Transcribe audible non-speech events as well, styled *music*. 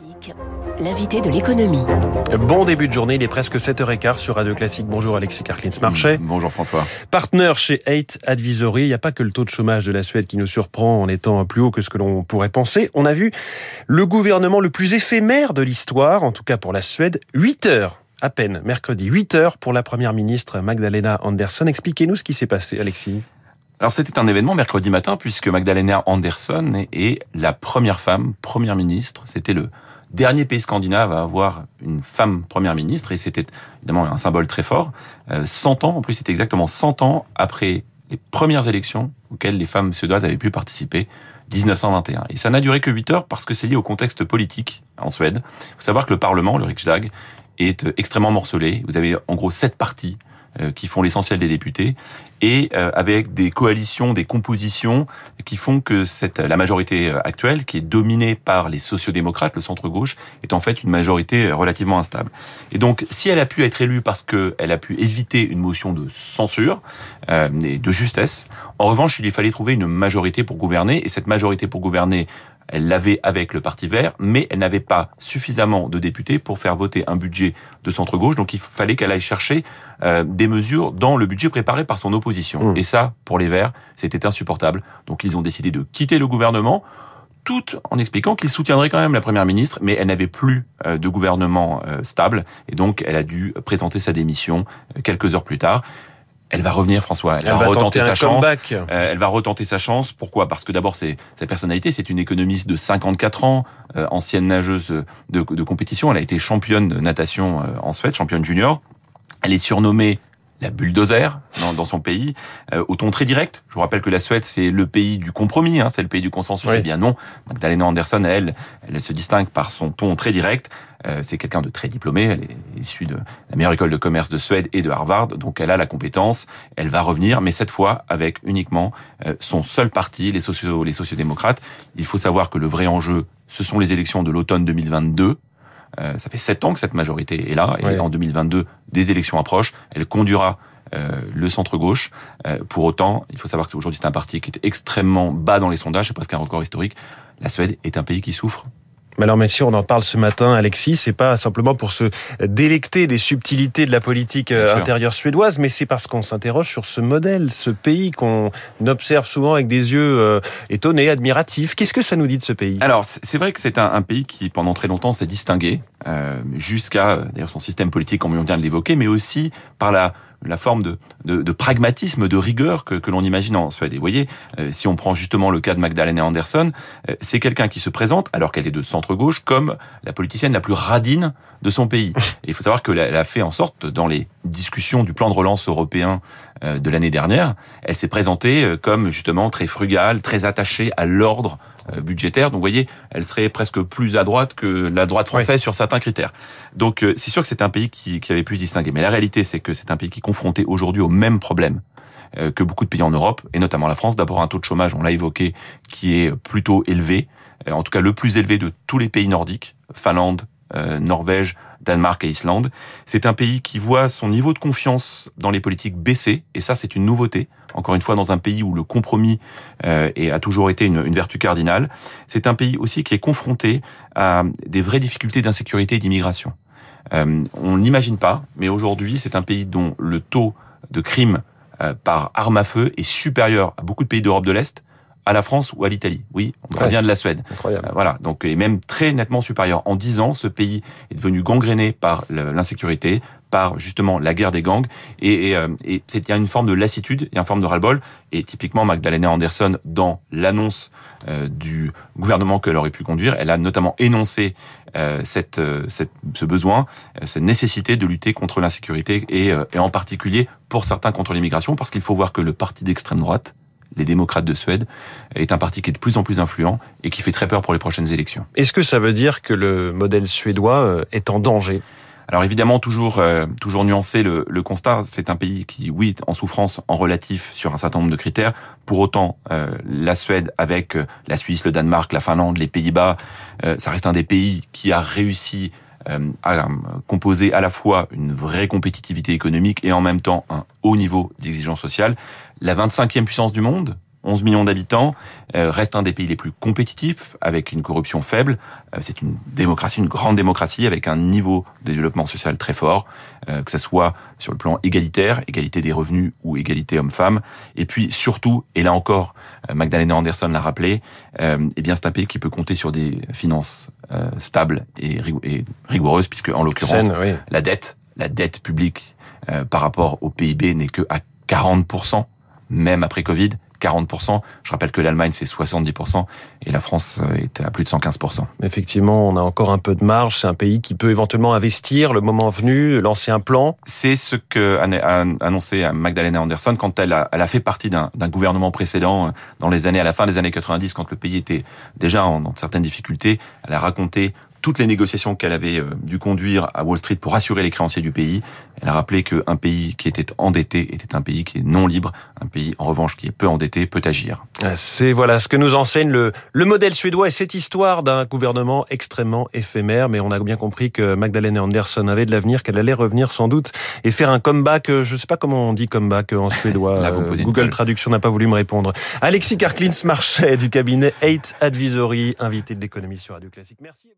Classique, l'invité de l'économie. Bon début de journée, il est presque 7h15 sur Radio Classique. Bonjour Alexis Karklins-Marchais. Bonjour François. Partenaire chez Eight Advisory. Il n'y a pas que le taux de chômage de la Suède qui nous surprend en étant plus haut que ce que l'on pourrait penser. On a vu le gouvernement le plus éphémère de l'histoire, en tout cas pour la Suède, 8 heures à peine, mercredi, 8 heures pour la première ministre Magdalena Andersson. Expliquez-nous ce qui s'est passé, Alexis. Alors c'était un événement mercredi matin puisque Magdalena Andersson est la première femme première ministre. C'était le dernier pays scandinave à avoir une femme première ministre et c'était évidemment un symbole très fort. 100 euh, ans, en plus c'était exactement 100 ans après les premières élections auxquelles les femmes suédoises avaient pu participer, 1921. Et ça n'a duré que 8 heures parce que c'est lié au contexte politique en Suède. Il faut savoir que le Parlement, le Riksdag, est extrêmement morcelé. Vous avez en gros sept partis euh, qui font l'essentiel des députés, et euh, avec des coalitions, des compositions qui font que cette, la majorité euh, actuelle, qui est dominée par les sociodémocrates, le centre-gauche, est en fait une majorité relativement instable. Et donc, si elle a pu être élue parce qu'elle a pu éviter une motion de censure euh, et de justesse, en revanche, il lui fallait trouver une majorité pour gouverner, et cette majorité pour gouverner elle l'avait avec le Parti vert, mais elle n'avait pas suffisamment de députés pour faire voter un budget de centre-gauche. Donc il fallait qu'elle aille chercher euh, des mesures dans le budget préparé par son opposition. Mmh. Et ça, pour les Verts, c'était insupportable. Donc ils ont décidé de quitter le gouvernement tout en expliquant qu'ils soutiendraient quand même la première ministre, mais elle n'avait plus euh, de gouvernement euh, stable, et donc elle a dû présenter sa démission quelques heures plus tard. Elle va revenir, François. Elle, elle va, retenter sa chance. Euh, elle va retenter sa chance. Pourquoi? Parce que d'abord, c'est sa personnalité. C'est une économiste de 54 ans, euh, ancienne nageuse de, de, compétition. Elle a été championne de natation euh, en Suède, championne junior. Elle est surnommée la bulldozer dans, dans son pays, euh, au ton très direct. Je vous rappelle que la Suède, c'est le pays du compromis, hein, c'est le pays du consensus. Oui. Eh bien non, Magdalena Andersson, elle, elle se distingue par son ton très direct. Euh, c'est quelqu'un de très diplômé, elle est issue de la meilleure école de commerce de Suède et de Harvard, donc elle a la compétence, elle va revenir, mais cette fois avec uniquement euh, son seul parti, les, socio les sociodémocrates. Il faut savoir que le vrai enjeu, ce sont les élections de l'automne 2022, euh, ça fait sept ans que cette majorité est là, et en 2022, des élections approchent. Elle conduira euh, le centre-gauche. Euh, pour autant, il faut savoir que aujourd'hui c'est un parti qui est extrêmement bas dans les sondages, c'est presque un record historique. La Suède est un pays qui souffre mais alors, si on en parle ce matin, Alexis, c'est pas simplement pour se délecter des subtilités de la politique intérieure suédoise, mais c'est parce qu'on s'interroge sur ce modèle, ce pays qu'on observe souvent avec des yeux étonnés, admiratifs. Qu'est-ce que ça nous dit de ce pays? Alors, c'est vrai que c'est un, un, pays qui, pendant très longtemps, s'est distingué, euh, jusqu'à d'ailleurs son système politique, comme on vient de l'évoquer, mais aussi par la la forme de, de, de, pragmatisme, de rigueur que, que l'on imagine en Suède. Et vous voyez, euh, si on prend justement le cas de Magdalena Andersson, euh, c'est quelqu'un qui se présente, alors qu'elle est de centre-gauche, comme la politicienne la plus radine de son pays. *laughs* Et il faut savoir qu'elle a fait en sorte, dans les discussions du plan de relance européen euh, de l'année dernière, elle s'est présentée comme justement très frugale, très attachée à l'ordre budgétaire. Donc vous voyez, elle serait presque plus à droite que la droite française oui. sur certains critères. Donc c'est sûr que c'est un pays qui, qui avait pu se distinguer. Mais la réalité, c'est que c'est un pays qui confronté aujourd'hui au même problème que beaucoup de pays en Europe, et notamment la France. D'abord un taux de chômage, on l'a évoqué, qui est plutôt élevé, en tout cas le plus élevé de tous les pays nordiques, Finlande, euh, Norvège, Danemark et Islande. C'est un pays qui voit son niveau de confiance dans les politiques baisser, et ça c'est une nouveauté. Encore une fois, dans un pays où le compromis euh, a toujours été une, une vertu cardinale. C'est un pays aussi qui est confronté à des vraies difficultés d'insécurité et d'immigration. Euh, on n'imagine pas, mais aujourd'hui, c'est un pays dont le taux de crime euh, par arme à feu est supérieur à beaucoup de pays d'Europe de l'Est, à la France ou à l'Italie. Oui, on revient ouais. de la Suède. Incroyable. Euh, voilà, donc et même très nettement supérieur. En dix ans, ce pays est devenu gangréné par l'insécurité, par justement la guerre des gangs, et, et, et il y a une forme de lassitude, il y a une forme de ras-le-bol, et typiquement Magdalena Andersson, dans l'annonce euh, du gouvernement qu'elle aurait pu conduire, elle a notamment énoncé euh, cette, cette, ce besoin, cette nécessité de lutter contre l'insécurité, et, et en particulier pour certains contre l'immigration, parce qu'il faut voir que le parti d'extrême droite, les démocrates de Suède, est un parti qui est de plus en plus influent et qui fait très peur pour les prochaines élections. Est-ce que ça veut dire que le modèle suédois est en danger? Alors évidemment, toujours euh, toujours nuancé le, le constat, c'est un pays qui, oui, en souffrance en relatif sur un certain nombre de critères. Pour autant, euh, la Suède, avec euh, la Suisse, le Danemark, la Finlande, les Pays-Bas, euh, ça reste un des pays qui a réussi à composer à la fois une vraie compétitivité économique et en même temps un haut niveau d'exigence sociale. La 25e puissance du monde, 11 millions d'habitants, euh, reste un des pays les plus compétitifs, avec une corruption faible. Euh, c'est une démocratie, une grande démocratie, avec un niveau de développement social très fort, euh, que ce soit sur le plan égalitaire, égalité des revenus ou égalité homme-femme. Et puis surtout, et là encore, Magdalena Anderson l'a rappelé, eh bien c'est un pays qui peut compter sur des finances stables et, rigoureuses, puisque en l'occurrence, la dette, la dette publique par rapport au PIB n'est que à 40%, même après Covid, 40%. Je rappelle que l'Allemagne, c'est 70% et la France euh, est à plus de 115%. Effectivement, on a encore un peu de marge. C'est un pays qui peut éventuellement investir le moment venu, lancer un plan. C'est ce que a annoncé Magdalena Anderson quand elle a, elle a fait partie d'un gouvernement précédent euh, dans les années, à la fin des années 90, quand le pays était déjà en, en certaines difficultés. Elle a raconté toutes les négociations qu'elle avait euh, dû conduire à Wall Street pour assurer les créanciers du pays. Elle a rappelé qu'un pays qui était endetté était un pays qui est non libre. Un pays, en revanche, qui est peu endetté peut agir. C'est voilà ce que nous enseigne le, le modèle suédois et cette histoire d'un gouvernement extrêmement éphémère. Mais on a bien compris que Magdalena Andersson avait de l'avenir, qu'elle allait revenir sans doute et faire un comeback. Euh, je ne sais pas comment on dit comeback en suédois. *laughs* Là, vous euh, Google Traduction n'a pas voulu me répondre. Alexis Karklins Marchais du cabinet 8 Advisory, invité de l'économie sur Radio Classique. Merci.